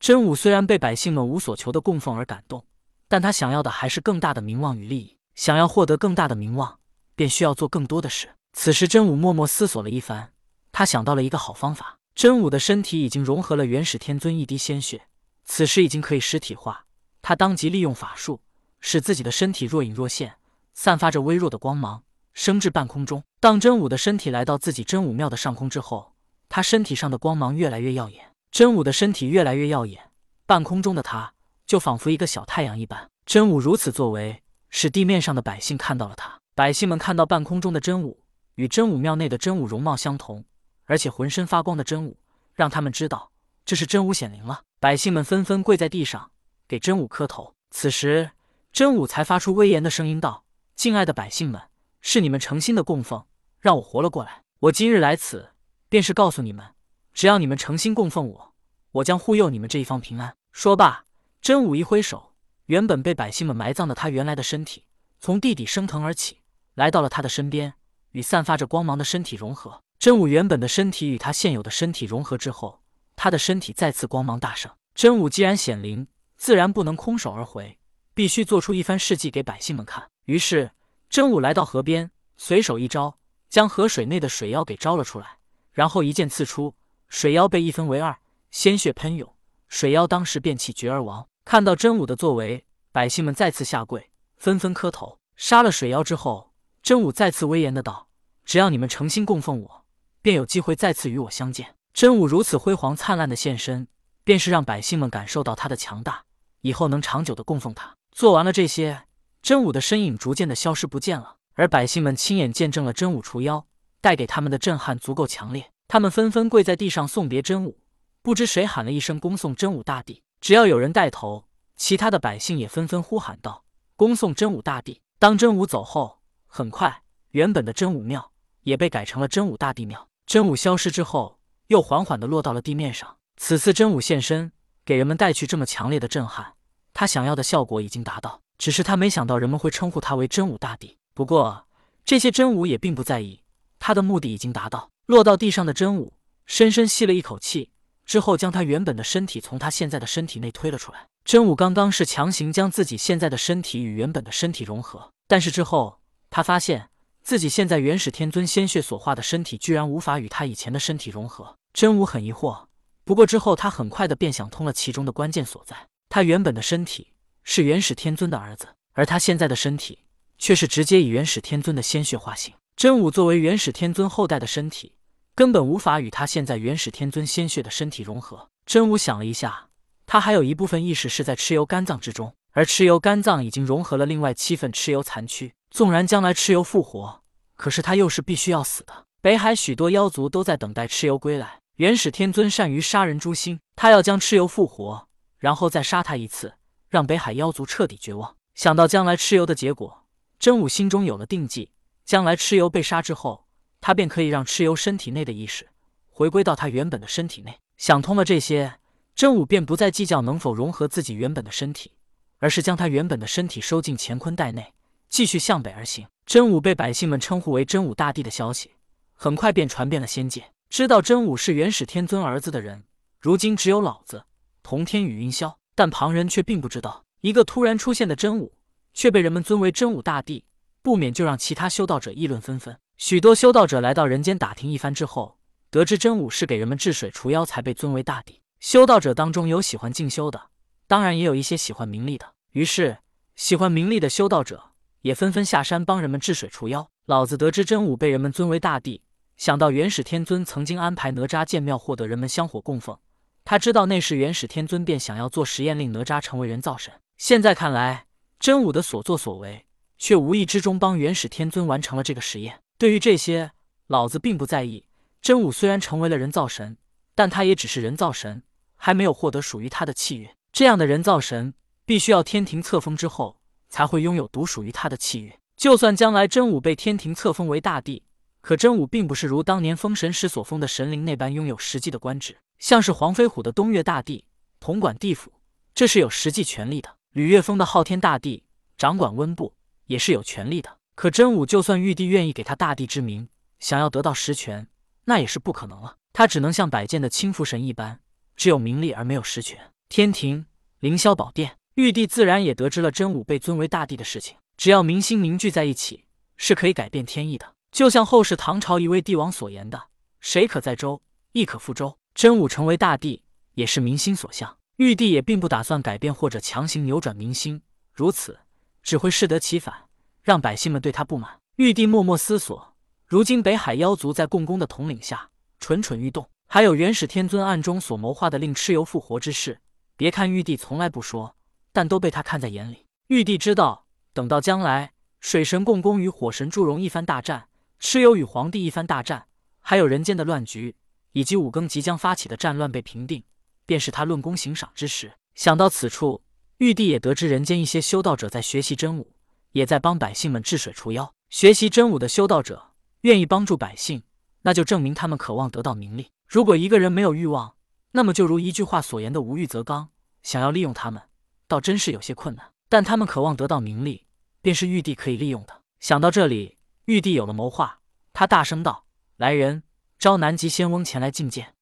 真武虽然被百姓们无所求的供奉而感动，但他想要的还是更大的名望与利益。想要获得更大的名望，便需要做更多的事。此时，真武默默思索了一番，他想到了一个好方法。真武的身体已经融合了元始天尊一滴鲜血，此时已经可以实体化。他当即利用法术，使自己的身体若隐若现，散发着微弱的光芒，升至半空中。当真武的身体来到自己真武庙的上空之后，他身体上的光芒越来越耀眼。真武的身体越来越耀眼，半空中的他就仿佛一个小太阳一般。真武如此作为。使地面上的百姓看到了他。百姓们看到半空中的真武与真武庙内的真武容貌相同，而且浑身发光的真武，让他们知道这是真武显灵了。百姓们纷纷跪在地上给真武磕头。此时，真武才发出威严的声音道：“敬爱的百姓们，是你们诚心的供奉，让我活了过来。我今日来此，便是告诉你们，只要你们诚心供奉我，我将护佑你们这一方平安。”说罢，真武一挥手。原本被百姓们埋葬的他原来的身体，从地底升腾而起，来到了他的身边，与散发着光芒的身体融合。真武原本的身体与他现有的身体融合之后，他的身体再次光芒大盛。真武既然显灵，自然不能空手而回，必须做出一番事迹给百姓们看。于是，真武来到河边，随手一招，将河水内的水妖给招了出来，然后一剑刺出，水妖被一分为二，鲜血喷涌，水妖当时便气绝而亡。看到真武的作为，百姓们再次下跪，纷纷磕头。杀了水妖之后，真武再次威严的道：“只要你们诚心供奉我，便有机会再次与我相见。”真武如此辉煌灿烂的现身，便是让百姓们感受到他的强大，以后能长久的供奉他。做完了这些，真武的身影逐渐的消失不见了。而百姓们亲眼见证了真武除妖，带给他们的震撼足够强烈，他们纷纷跪在地上送别真武。不知谁喊了一声“恭送真武大帝”。只要有人带头，其他的百姓也纷纷呼喊道：“恭送真武大帝！”当真武走后，很快，原本的真武庙也被改成了真武大帝庙。真武消失之后，又缓缓地落到了地面上。此次真武现身，给人们带去这么强烈的震撼，他想要的效果已经达到。只是他没想到人们会称呼他为真武大帝。不过，这些真武也并不在意，他的目的已经达到。落到地上的真武深深吸了一口气。之后，将他原本的身体从他现在的身体内推了出来。真武刚刚是强行将自己现在的身体与原本的身体融合，但是之后他发现自己现在元始天尊鲜血所化的身体居然无法与他以前的身体融合。真武很疑惑，不过之后他很快的便想通了其中的关键所在。他原本的身体是元始天尊的儿子，而他现在的身体却是直接以元始天尊的鲜血化形。真武作为元始天尊后代的身体。根本无法与他现在元始天尊鲜血的身体融合。真武想了一下，他还有一部分意识是在蚩尤肝脏之中，而蚩尤肝脏已经融合了另外七份蚩尤残躯。纵然将来蚩尤复活，可是他又是必须要死的。北海许多妖族都在等待蚩尤归来。元始天尊善于杀人诛心，他要将蚩尤复活，然后再杀他一次，让北海妖族彻底绝望。想到将来蚩尤的结果，真武心中有了定计。将来蚩尤被杀之后。他便可以让蚩尤身体内的意识回归到他原本的身体内。想通了这些，真武便不再计较能否融合自己原本的身体，而是将他原本的身体收进乾坤袋内，继续向北而行。真武被百姓们称呼为真武大帝的消息，很快便传遍了仙界。知道真武是元始天尊儿子的人，如今只有老子、同天与云霄，但旁人却并不知道，一个突然出现的真武，却被人们尊为真武大帝，不免就让其他修道者议论纷纷。许多修道者来到人间打听一番之后，得知真武是给人们治水除妖才被尊为大帝。修道者当中有喜欢静修的，当然也有一些喜欢名利的。于是，喜欢名利的修道者也纷纷下山帮人们治水除妖。老子得知真武被人们尊为大帝，想到元始天尊曾经安排哪吒建庙获得人们香火供奉，他知道那时元始天尊便想要做实验，令哪吒成为人造神。现在看来，真武的所作所为却无意之中帮元始天尊完成了这个实验。对于这些，老子并不在意。真武虽然成为了人造神，但他也只是人造神，还没有获得属于他的气运。这样的人造神，必须要天庭册封之后，才会拥有独属于他的气运。就算将来真武被天庭册封为大帝，可真武并不是如当年封神时所封的神灵那般拥有实际的官职。像是黄飞虎的东岳大帝，统管地府，这是有实际权力的；吕岳峰的昊天大帝，掌管温部，也是有权力的。可真武就算玉帝愿意给他大帝之名，想要得到实权，那也是不可能了。他只能像百剑的青福神一般，只有名利而没有实权。天庭凌霄宝殿，玉帝自然也得知了真武被尊为大帝的事情。只要民心凝聚在一起，是可以改变天意的。就像后世唐朝一位帝王所言的：“谁可载舟，亦可覆舟。”真武成为大帝，也是民心所向。玉帝也并不打算改变或者强行扭转民心，如此只会适得其反，让百姓们对他不满。玉帝默默思索，如今北海妖族在共工的统领下蠢蠢欲动，还有元始天尊暗中所谋划的令蚩尤复活之事。别看玉帝从来不说，但都被他看在眼里。玉帝知道。等到将来，水神共工与火神祝融一番大战，蚩尤与皇帝一番大战，还有人间的乱局，以及五更即将发起的战乱被平定，便是他论功行赏之时。想到此处，玉帝也得知人间一些修道者在学习真武，也在帮百姓们治水除妖。学习真武的修道者愿意帮助百姓，那就证明他们渴望得到名利。如果一个人没有欲望，那么就如一句话所言的“无欲则刚”，想要利用他们，倒真是有些困难。但他们渴望得到名利，便是玉帝可以利用的。想到这里，玉帝有了谋划，他大声道：“来人，召南极仙翁前来觐见。”